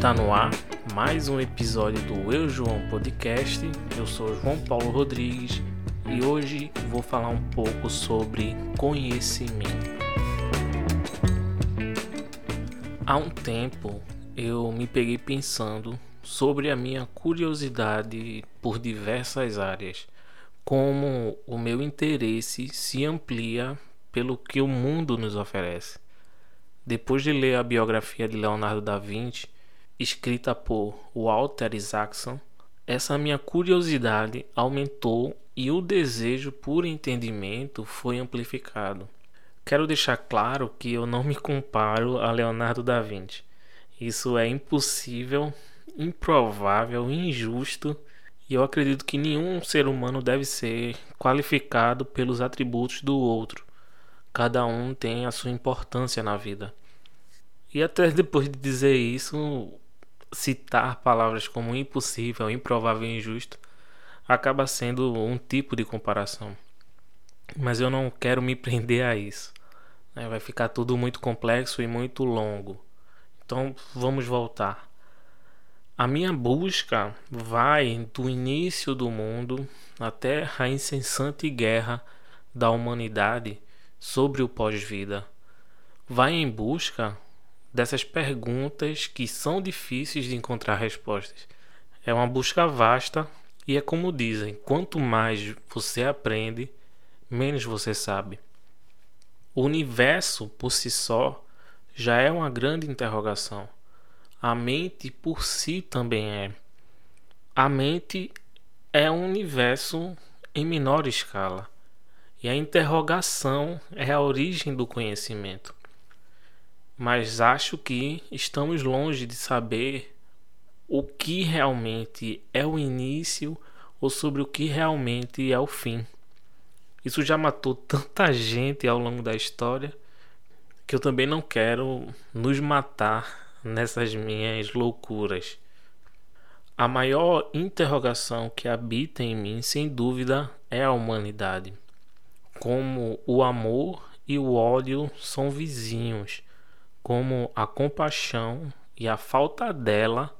Está no ar mais um episódio do Eu João Podcast. Eu sou João Paulo Rodrigues e hoje vou falar um pouco sobre conhecimento. Há um tempo eu me peguei pensando sobre a minha curiosidade por diversas áreas, como o meu interesse se amplia pelo que o mundo nos oferece. Depois de ler a biografia de Leonardo da Vinci, escrita por Walter Isaacson, essa minha curiosidade aumentou e o desejo por entendimento foi amplificado. Quero deixar claro que eu não me comparo a Leonardo da Vinci. Isso é impossível, improvável, injusto e eu acredito que nenhum ser humano deve ser qualificado pelos atributos do outro. Cada um tem a sua importância na vida. E até depois de dizer isso, citar palavras como impossível, improvável e injusto acaba sendo um tipo de comparação. Mas eu não quero me prender a isso. Né? Vai ficar tudo muito complexo e muito longo. Então vamos voltar. A minha busca vai do início do mundo até a incessante guerra da humanidade sobre o pós-vida. Vai em busca dessas perguntas que são difíceis de encontrar respostas. É uma busca vasta e é como dizem: quanto mais você aprende, menos você sabe. O universo por si só já é uma grande interrogação. A mente por si também é. A mente é um universo em menor escala. E a interrogação é a origem do conhecimento mas acho que estamos longe de saber o que realmente é o início ou sobre o que realmente é o fim. Isso já matou tanta gente ao longo da história que eu também não quero nos matar nessas minhas loucuras. A maior interrogação que habita em mim, sem dúvida, é a humanidade. Como o amor e o ódio são vizinhos como a compaixão e a falta dela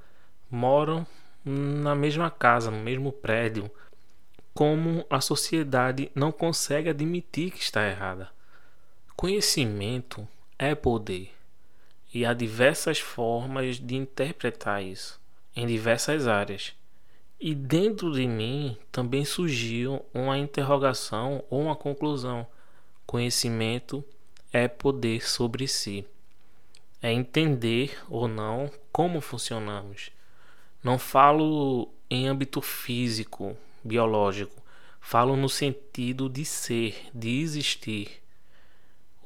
moram na mesma casa, no mesmo prédio, como a sociedade não consegue admitir que está errada. Conhecimento é poder e há diversas formas de interpretar isso em diversas áreas. E dentro de mim também surgiu uma interrogação ou uma conclusão: conhecimento é poder sobre si é entender ou não como funcionamos. Não falo em âmbito físico, biológico, falo no sentido de ser, de existir.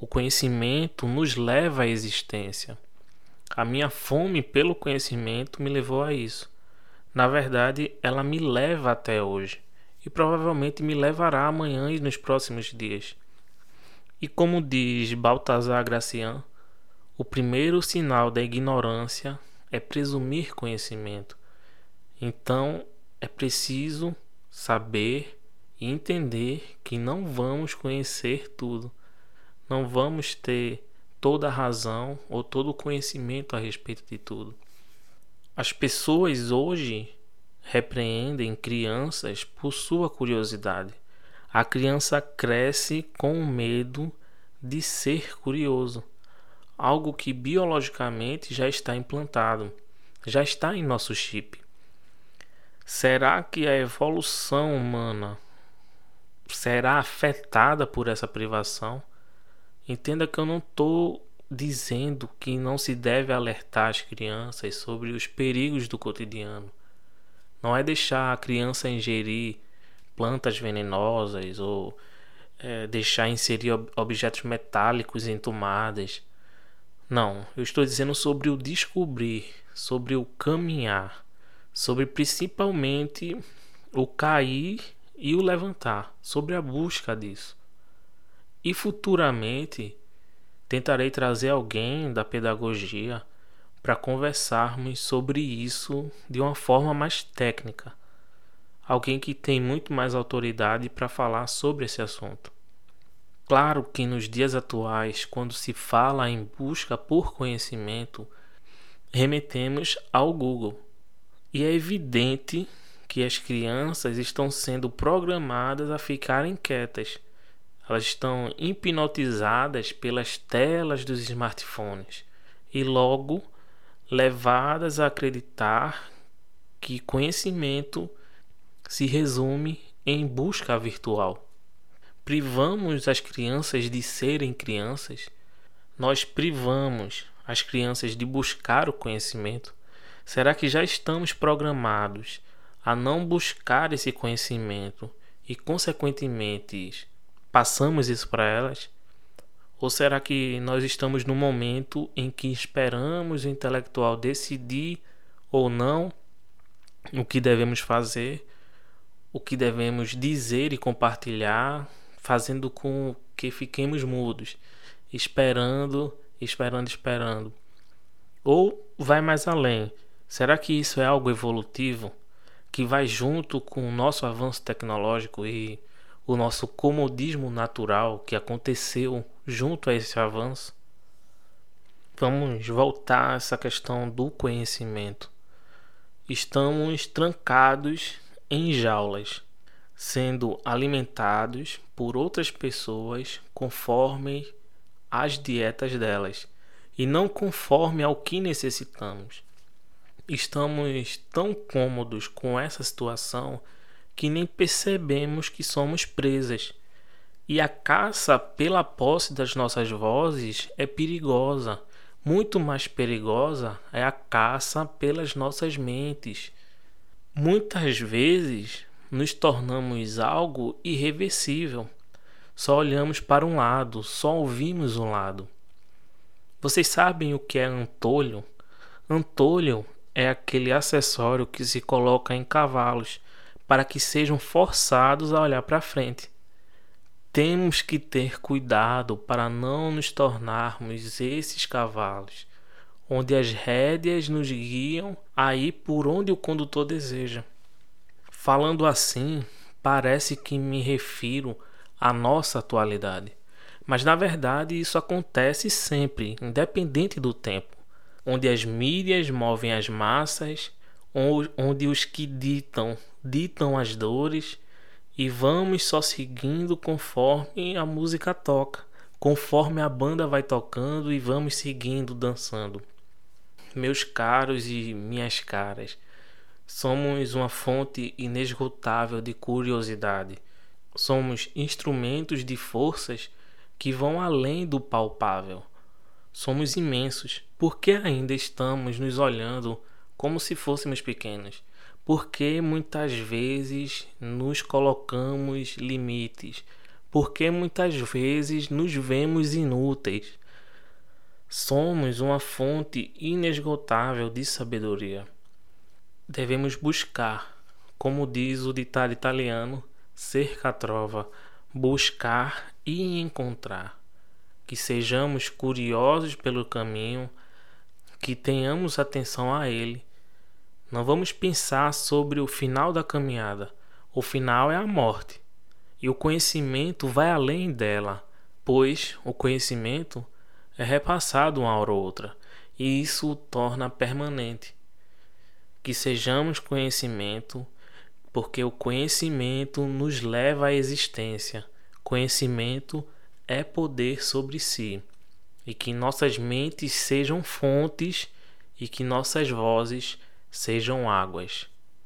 O conhecimento nos leva à existência. A minha fome pelo conhecimento me levou a isso. Na verdade, ela me leva até hoje e provavelmente me levará amanhã e nos próximos dias. E como diz Baltazar Gracian, o primeiro sinal da ignorância é presumir conhecimento. Então é preciso saber e entender que não vamos conhecer tudo. Não vamos ter toda a razão ou todo o conhecimento a respeito de tudo. As pessoas hoje repreendem crianças por sua curiosidade. A criança cresce com o medo de ser curioso algo que biologicamente já está implantado, já está em nosso chip. Será que a evolução humana será afetada por essa privação? Entenda que eu não estou dizendo que não se deve alertar as crianças sobre os perigos do cotidiano. Não é deixar a criança ingerir plantas venenosas ou é, deixar inserir objetos metálicos em tomadas não, eu estou dizendo sobre o descobrir, sobre o caminhar, sobre principalmente o cair e o levantar, sobre a busca disso. E futuramente tentarei trazer alguém da pedagogia para conversarmos sobre isso de uma forma mais técnica. Alguém que tem muito mais autoridade para falar sobre esse assunto. Claro que nos dias atuais, quando se fala em busca por conhecimento, remetemos ao Google. E é evidente que as crianças estão sendo programadas a ficarem quietas. Elas estão hipnotizadas pelas telas dos smartphones e logo levadas a acreditar que conhecimento se resume em busca virtual. Privamos as crianças de serem crianças, nós privamos as crianças de buscar o conhecimento. Será que já estamos programados a não buscar esse conhecimento e, consequentemente, passamos isso para elas? Ou será que nós estamos no momento em que esperamos o intelectual decidir ou não o que devemos fazer, o que devemos dizer e compartilhar, fazendo com que fiquemos mudos, esperando, esperando, esperando? Ou vai mais além? Será que isso é algo evolutivo que vai junto com o nosso avanço tecnológico e o nosso comodismo natural que aconteceu junto a esse avanço? Vamos voltar a essa questão do conhecimento. Estamos trancados em jaulas, sendo alimentados por outras pessoas conforme as dietas delas e não conforme ao que necessitamos. Estamos tão cômodos com essa situação que nem percebemos que somos presas. E a caça pela posse das nossas vozes é perigosa. Muito mais perigosa é a caça pelas nossas mentes. Muitas vezes nos tornamos algo irreversível. Só olhamos para um lado, só ouvimos um lado. Vocês sabem o que é antolho? Antolho é aquele acessório que se coloca em cavalos para que sejam forçados a olhar para frente. Temos que ter cuidado para não nos tornarmos esses cavalos, onde as rédeas nos guiam a ir por onde o condutor deseja. Falando assim, parece que me refiro à nossa atualidade, mas na verdade isso acontece sempre, independente do tempo, onde as mídias movem as massas, onde os que ditam ditam as dores e vamos só seguindo conforme a música toca, conforme a banda vai tocando e vamos seguindo dançando. Meus caros e minhas caras, somos uma fonte inesgotável de curiosidade. Somos instrumentos de forças que vão além do palpável. Somos imensos, porque ainda estamos nos olhando como se fôssemos pequenos porque muitas vezes nos colocamos limites, porque muitas vezes nos vemos inúteis. Somos uma fonte inesgotável de sabedoria. Devemos buscar, como diz o ditado italiano, cerca a trova, buscar e encontrar. Que sejamos curiosos pelo caminho, que tenhamos atenção a ele não vamos pensar sobre o final da caminhada. O final é a morte. E o conhecimento vai além dela, pois o conhecimento é repassado uma hora ou outra, e isso o torna permanente. Que sejamos conhecimento, porque o conhecimento nos leva à existência. Conhecimento é poder sobre si, e que nossas mentes sejam fontes e que nossas vozes sejam águas.